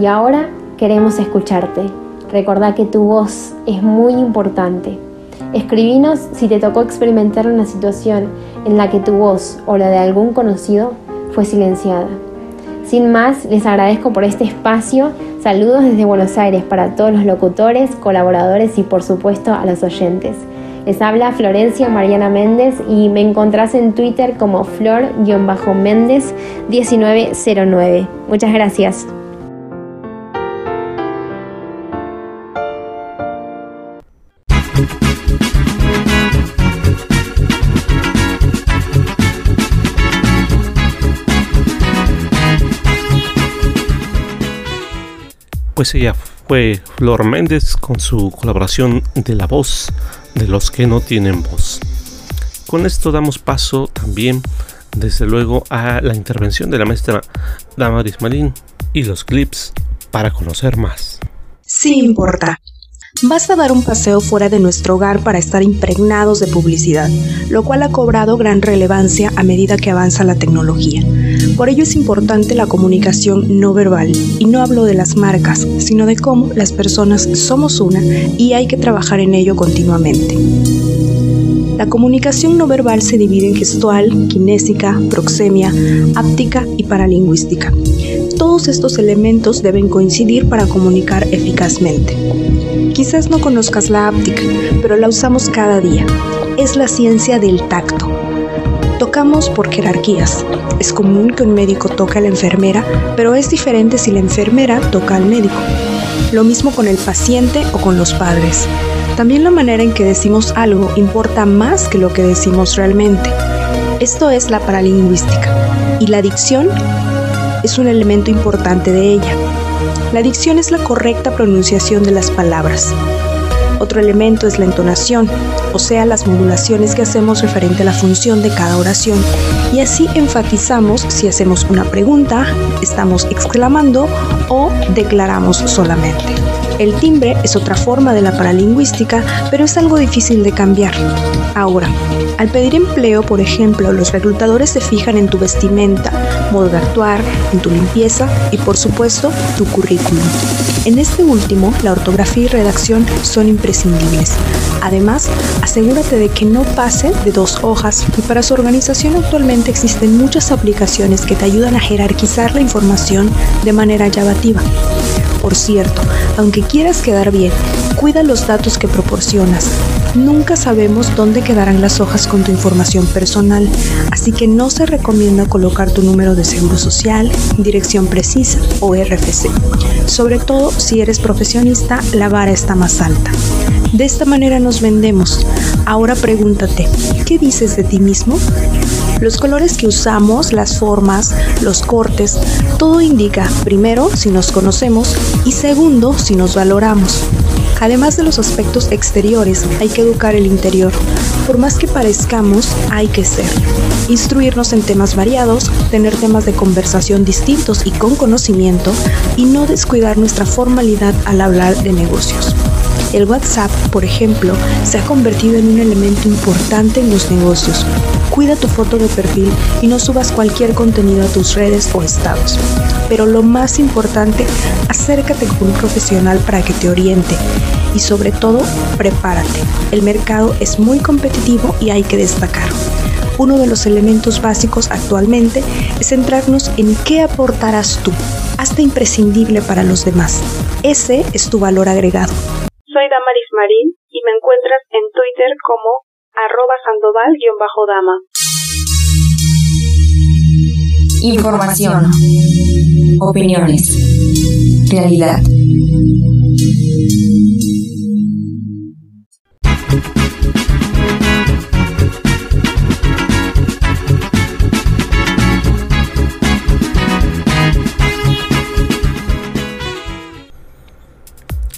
Y ahora queremos escucharte. Recordá que tu voz es muy importante. Escribinos si te tocó experimentar una situación en la que tu voz o la de algún conocido fue silenciada. Sin más, les agradezco por este espacio. Saludos desde Buenos Aires para todos los locutores, colaboradores y por supuesto a los oyentes. Les habla Florencia Mariana Méndez y me encontrás en Twitter como flor-méndez 1909. Muchas gracias. Pues ella fue Flor Méndez con su colaboración de la voz de los que no tienen voz. Con esto damos paso también, desde luego, a la intervención de la maestra Damaris Malin y los clips para conocer más. Sí importa. Basta dar un paseo fuera de nuestro hogar para estar impregnados de publicidad, lo cual ha cobrado gran relevancia a medida que avanza la tecnología. Por ello es importante la comunicación no verbal, y no hablo de las marcas, sino de cómo las personas somos una y hay que trabajar en ello continuamente. La comunicación no verbal se divide en gestual, kinésica, proxemia, áptica y paralingüística. Todos estos elementos deben coincidir para comunicar eficazmente. Quizás no conozcas la áptica, pero la usamos cada día. Es la ciencia del tacto. Tocamos por jerarquías. Es común que un médico toque a la enfermera, pero es diferente si la enfermera toca al médico. Lo mismo con el paciente o con los padres. También la manera en que decimos algo importa más que lo que decimos realmente. Esto es la paralingüística. Y la dicción es un elemento importante de ella. La dicción es la correcta pronunciación de las palabras. Otro elemento es la entonación, o sea, las modulaciones que hacemos referente a la función de cada oración. Y así enfatizamos si hacemos una pregunta, estamos exclamando o declaramos solamente. El timbre es otra forma de la paralingüística, pero es algo difícil de cambiar. Ahora, al pedir empleo, por ejemplo, los reclutadores se fijan en tu vestimenta, modo de actuar, en tu limpieza y, por supuesto, tu currículum. En este último, la ortografía y redacción son imprescindibles. Además, asegúrate de que no pase de dos hojas y para su organización actualmente existen muchas aplicaciones que te ayudan a jerarquizar la información de manera llamativa. Por cierto, aunque quieras quedar bien, cuida los datos que proporcionas. Nunca sabemos dónde quedarán las hojas con tu información personal, así que no se recomienda colocar tu número de seguro social, dirección precisa o RFC. Sobre todo si eres profesionista, la vara está más alta. De esta manera nos vendemos. Ahora pregúntate, ¿qué dices de ti mismo? Los colores que usamos, las formas, los cortes, todo indica, primero, si nos conocemos y segundo, si nos valoramos. Además de los aspectos exteriores, hay que educar el interior. Por más que parezcamos, hay que ser. Instruirnos en temas variados, tener temas de conversación distintos y con conocimiento, y no descuidar nuestra formalidad al hablar de negocios. El WhatsApp, por ejemplo, se ha convertido en un elemento importante en los negocios. Cuida tu foto de perfil y no subas cualquier contenido a tus redes o estados. Pero lo más importante, acércate con un profesional para que te oriente. Y sobre todo, prepárate. El mercado es muy competitivo y hay que destacar. Uno de los elementos básicos actualmente es centrarnos en qué aportarás tú. Hazte imprescindible para los demás. Ese es tu valor agregado. Soy Damaris Marín y me encuentras en Twitter como arroba sandoval-dama. Información. Opiniones. Realidad.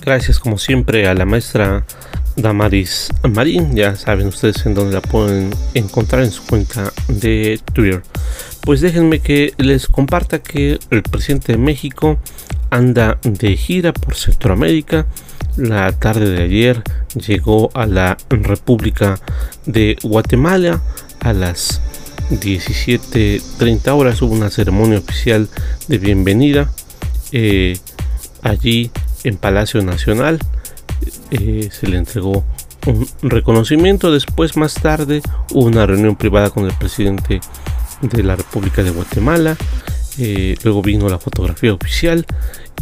Gracias como siempre a la maestra Damaris Marín. Ya saben ustedes en dónde la pueden encontrar en su cuenta de Twitter. Pues déjenme que les comparta que el presidente de México anda de gira por Centroamérica. La tarde de ayer llegó a la República de Guatemala a las 17.30 horas. Hubo una ceremonia oficial de bienvenida eh, allí en Palacio Nacional. Eh, se le entregó un reconocimiento. Después, más tarde, hubo una reunión privada con el presidente de la República de Guatemala. Eh, luego vino la fotografía oficial.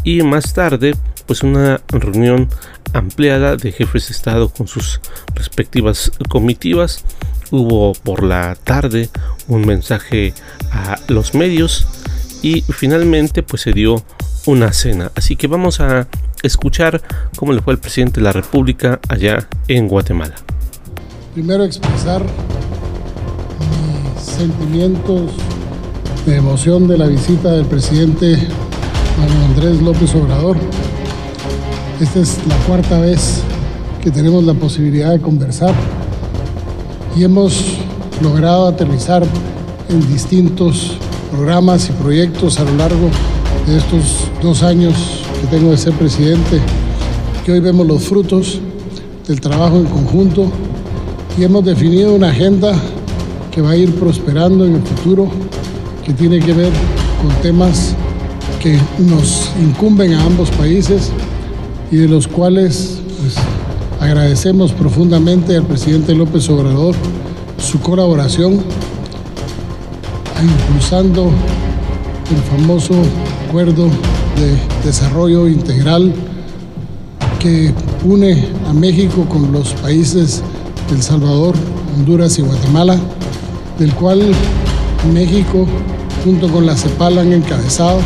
Y más tarde, pues una reunión ampliada de jefes de Estado con sus respectivas comitivas. Hubo por la tarde un mensaje a los medios y finalmente pues se dio una cena. Así que vamos a escuchar cómo le fue al presidente de la República allá en Guatemala. Primero expresar mis sentimientos de emoción de la visita del presidente Manuel Andrés López Obrador. Esta es la cuarta vez que tenemos la posibilidad de conversar y hemos logrado aterrizar en distintos programas y proyectos a lo largo de estos dos años que tengo de ser presidente, que hoy vemos los frutos del trabajo en conjunto y hemos definido una agenda que va a ir prosperando en el futuro, que tiene que ver con temas que nos incumben a ambos países y de los cuales pues, agradecemos profundamente al presidente López Obrador su colaboración impulsando el famoso acuerdo de desarrollo integral que une a México con los países El Salvador, Honduras y Guatemala, del cual México junto con la CEPAL han encabezado,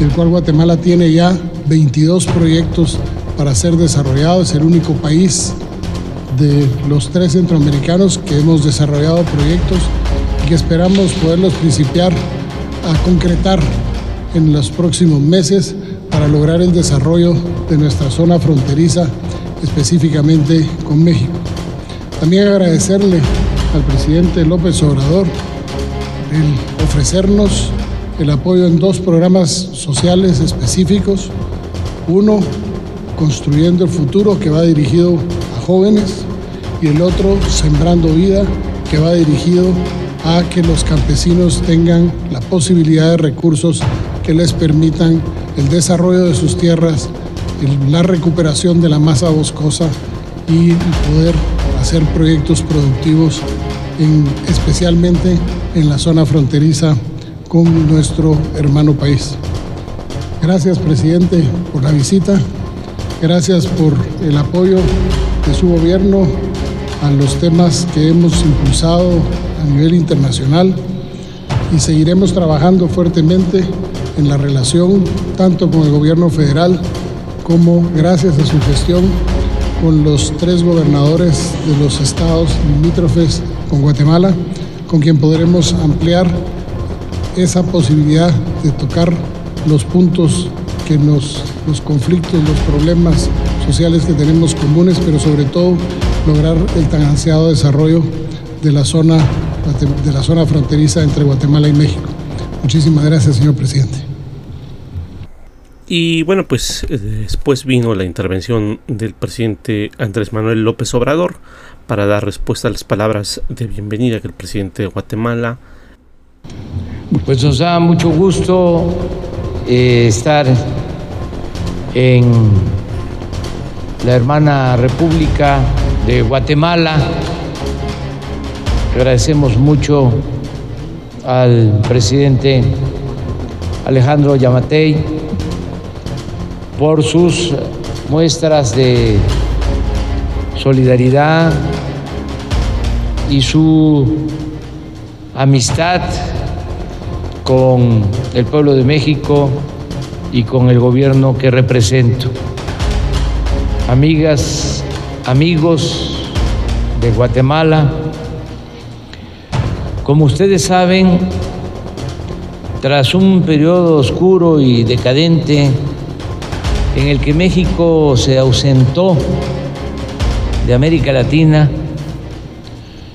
el cual Guatemala tiene ya 22 proyectos para ser desarrollados, es el único país de los tres centroamericanos que hemos desarrollado proyectos que esperamos poderlos principiar a concretar en los próximos meses para lograr el desarrollo de nuestra zona fronteriza, específicamente con México. También agradecerle al presidente López Obrador el ofrecernos el apoyo en dos programas sociales específicos. Uno, Construyendo el Futuro, que va dirigido a jóvenes, y el otro, Sembrando Vida, que va dirigido a que los campesinos tengan la posibilidad de recursos que les permitan el desarrollo de sus tierras, la recuperación de la masa boscosa y poder hacer proyectos productivos, especialmente en la zona fronteriza con nuestro hermano país. Gracias, presidente, por la visita. Gracias por el apoyo de su gobierno a los temas que hemos impulsado a nivel internacional y seguiremos trabajando fuertemente en la relación tanto con el gobierno federal como gracias a su gestión con los tres gobernadores de los estados limítrofes con Guatemala, con quien podremos ampliar esa posibilidad de tocar los puntos que nos, los conflictos, los problemas sociales que tenemos comunes, pero sobre todo lograr el tan ansiado desarrollo de la zona, de la zona fronteriza entre Guatemala y México. Muchísimas gracias, señor presidente. Y bueno, pues eh, después vino la intervención del presidente Andrés Manuel López Obrador para dar respuesta a las palabras de bienvenida que el presidente de Guatemala. Pues nos da mucho gusto eh, estar en la hermana República de Guatemala. Agradecemos mucho al presidente Alejandro Yamatei por sus muestras de solidaridad y su amistad con el pueblo de México y con el gobierno que represento. Amigas, amigos de Guatemala, como ustedes saben, tras un periodo oscuro y decadente en el que México se ausentó de América Latina,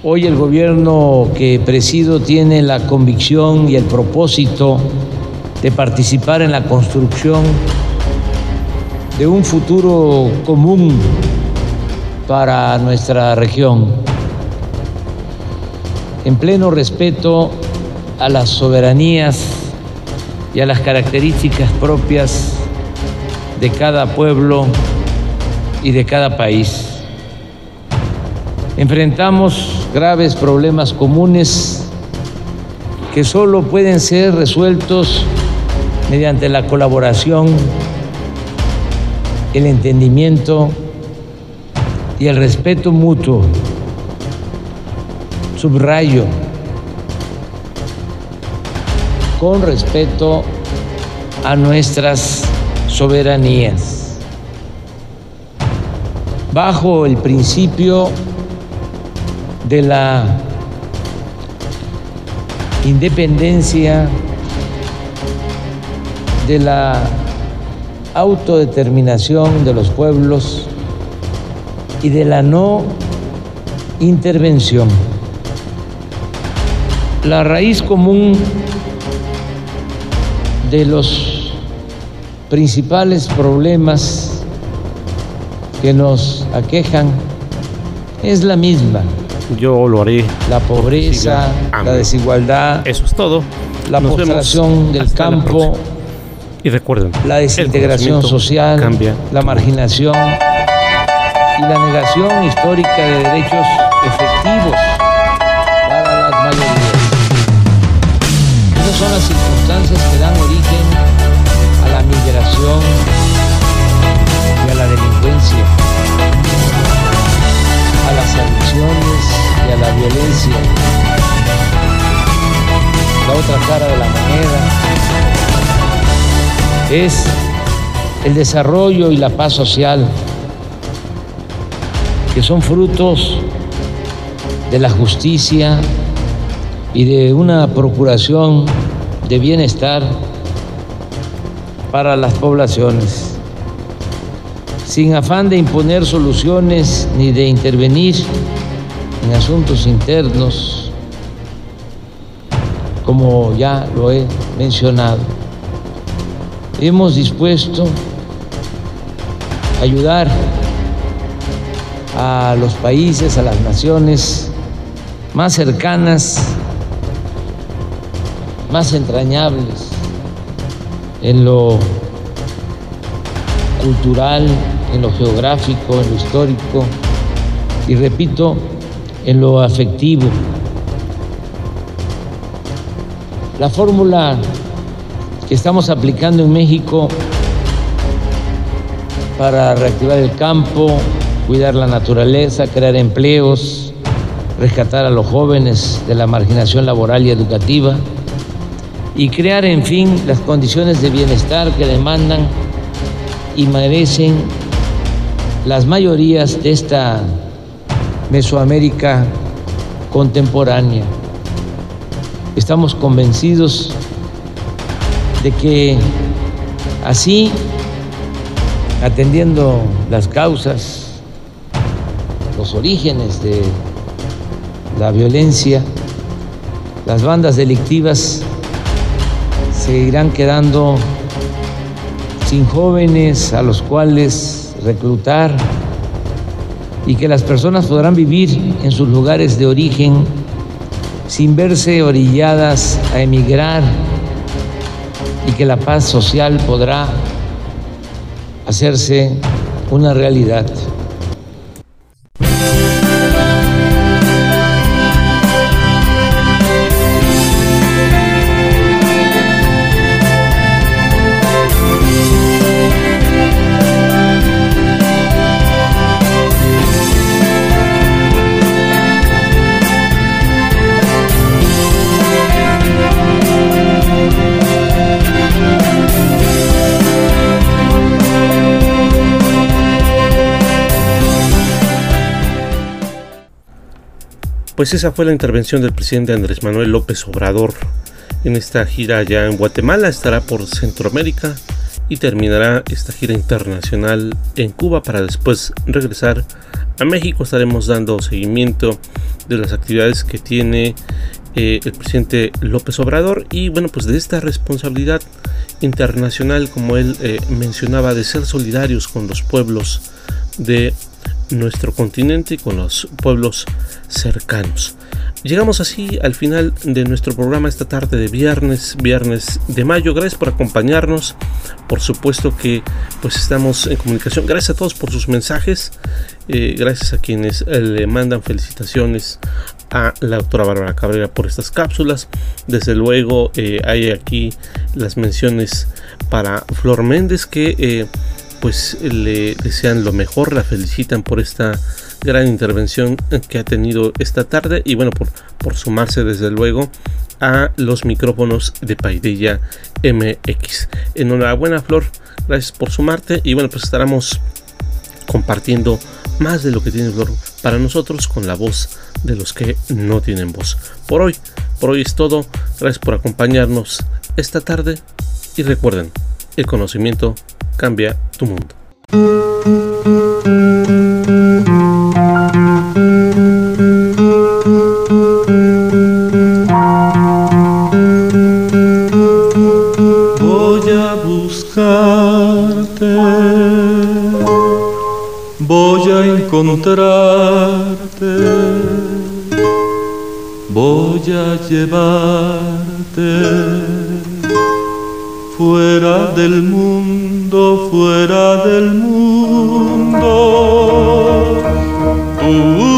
hoy el gobierno que presido tiene la convicción y el propósito de participar en la construcción de un futuro común para nuestra región, en pleno respeto a las soberanías y a las características propias de cada pueblo y de cada país. Enfrentamos graves problemas comunes que solo pueden ser resueltos mediante la colaboración el entendimiento y el respeto mutuo. Subrayo, con respeto a nuestras soberanías, bajo el principio de la independencia, de la autodeterminación de los pueblos y de la no intervención. La raíz común de los principales problemas que nos aquejan es la misma. Yo lo haré. La pobreza, la desigualdad. Eso es todo. La postración del campo. Y recuerden, la desintegración social, cambia. la marginación y la negación histórica de derechos efectivos para las mayorías. Esas son las circunstancias que dan origen a la migración y a la delincuencia, a las adicciones y a la violencia. La otra cara de la moneda es el desarrollo y la paz social, que son frutos de la justicia y de una procuración de bienestar para las poblaciones, sin afán de imponer soluciones ni de intervenir en asuntos internos, como ya lo he mencionado. Hemos dispuesto a ayudar a los países, a las naciones más cercanas, más entrañables en lo cultural, en lo geográfico, en lo histórico y repito, en lo afectivo. La fórmula que estamos aplicando en México para reactivar el campo, cuidar la naturaleza, crear empleos, rescatar a los jóvenes de la marginación laboral y educativa y crear, en fin, las condiciones de bienestar que demandan y merecen las mayorías de esta Mesoamérica contemporánea. Estamos convencidos de que así, atendiendo las causas, los orígenes de la violencia, las bandas delictivas se irán quedando sin jóvenes a los cuales reclutar y que las personas podrán vivir en sus lugares de origen sin verse orilladas a emigrar y que la paz social podrá hacerse una realidad. Pues esa fue la intervención del presidente Andrés Manuel López Obrador en esta gira allá en Guatemala. Estará por Centroamérica y terminará esta gira internacional en Cuba para después regresar a México. Estaremos dando seguimiento de las actividades que tiene eh, el presidente López Obrador y bueno pues de esta responsabilidad internacional como él eh, mencionaba de ser solidarios con los pueblos de nuestro continente y con los pueblos cercanos. Llegamos así al final de nuestro programa esta tarde de viernes, viernes de mayo. Gracias por acompañarnos. Por supuesto que pues estamos en comunicación. Gracias a todos por sus mensajes. Eh, gracias a quienes eh, le mandan felicitaciones a la doctora Bárbara Cabrera por estas cápsulas. Desde luego eh, hay aquí las menciones para Flor Méndez que pues le desean lo mejor, la felicitan por esta gran intervención que ha tenido esta tarde y bueno, por, por sumarse desde luego a los micrófonos de Paidella MX. Enhorabuena Flor, gracias por sumarte y bueno, pues estaremos compartiendo más de lo que tiene Flor para nosotros con la voz de los que no tienen voz. Por hoy, por hoy es todo. Gracias por acompañarnos esta tarde y recuerden, el conocimiento cambia tu mundo. Voy a buscarte, voy a encontrarte, voy a llevarte fuera del mundo, fuera del mundo. Uh,